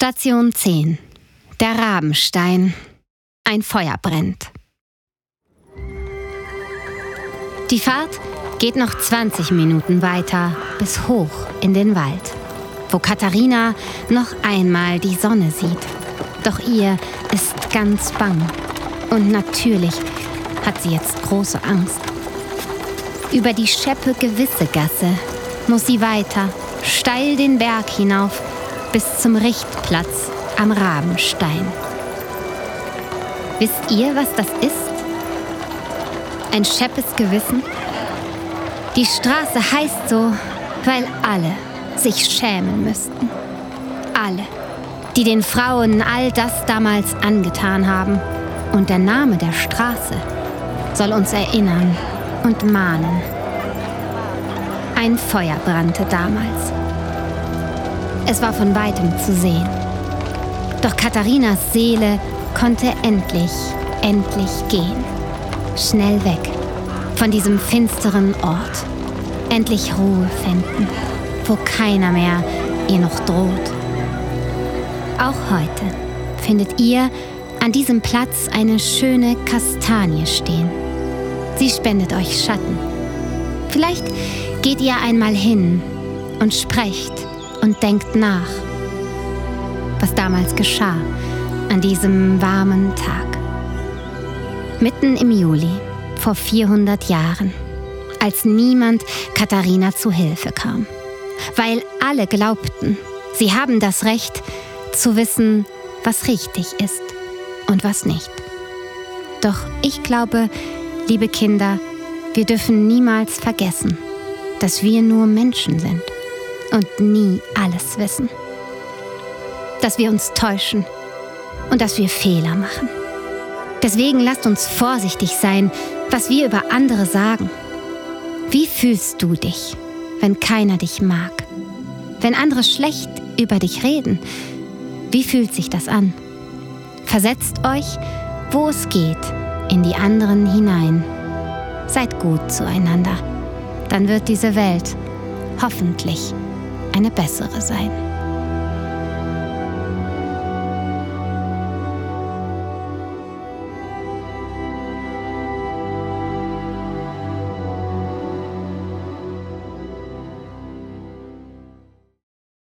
Station 10. Der Rabenstein. Ein Feuer brennt. Die Fahrt geht noch 20 Minuten weiter bis hoch in den Wald, wo Katharina noch einmal die Sonne sieht. Doch ihr ist ganz bang. Und natürlich hat sie jetzt große Angst. Über die scheppe gewisse Gasse muss sie weiter, steil den Berg hinauf, bis zum Richtplatz am Rabenstein. Wisst ihr, was das ist? Ein scheppes Gewissen? Die Straße heißt so, weil alle sich schämen müssten. Alle, die den Frauen all das damals angetan haben. Und der Name der Straße soll uns erinnern und mahnen. Ein Feuer brannte damals. Es war von weitem zu sehen. Doch Katharinas Seele konnte endlich, endlich gehen. Schnell weg von diesem finsteren Ort. Endlich Ruhe finden, wo keiner mehr ihr noch droht. Auch heute findet ihr an diesem Platz eine schöne Kastanie stehen. Sie spendet euch Schatten. Vielleicht geht ihr einmal hin und sprecht und denkt nach, was damals geschah an diesem warmen Tag. Mitten im Juli vor 400 Jahren, als niemand Katharina zu Hilfe kam, weil alle glaubten, sie haben das Recht zu wissen, was richtig ist und was nicht. Doch ich glaube, liebe Kinder, wir dürfen niemals vergessen, dass wir nur Menschen sind und nie alles wissen. Dass wir uns täuschen und dass wir Fehler machen. Deswegen lasst uns vorsichtig sein, was wir über andere sagen. Wie fühlst du dich, wenn keiner dich mag? Wenn andere schlecht über dich reden, wie fühlt sich das an? Versetzt euch, wo es geht, in die anderen hinein. Seid gut zueinander. Dann wird diese Welt hoffentlich eine bessere sein.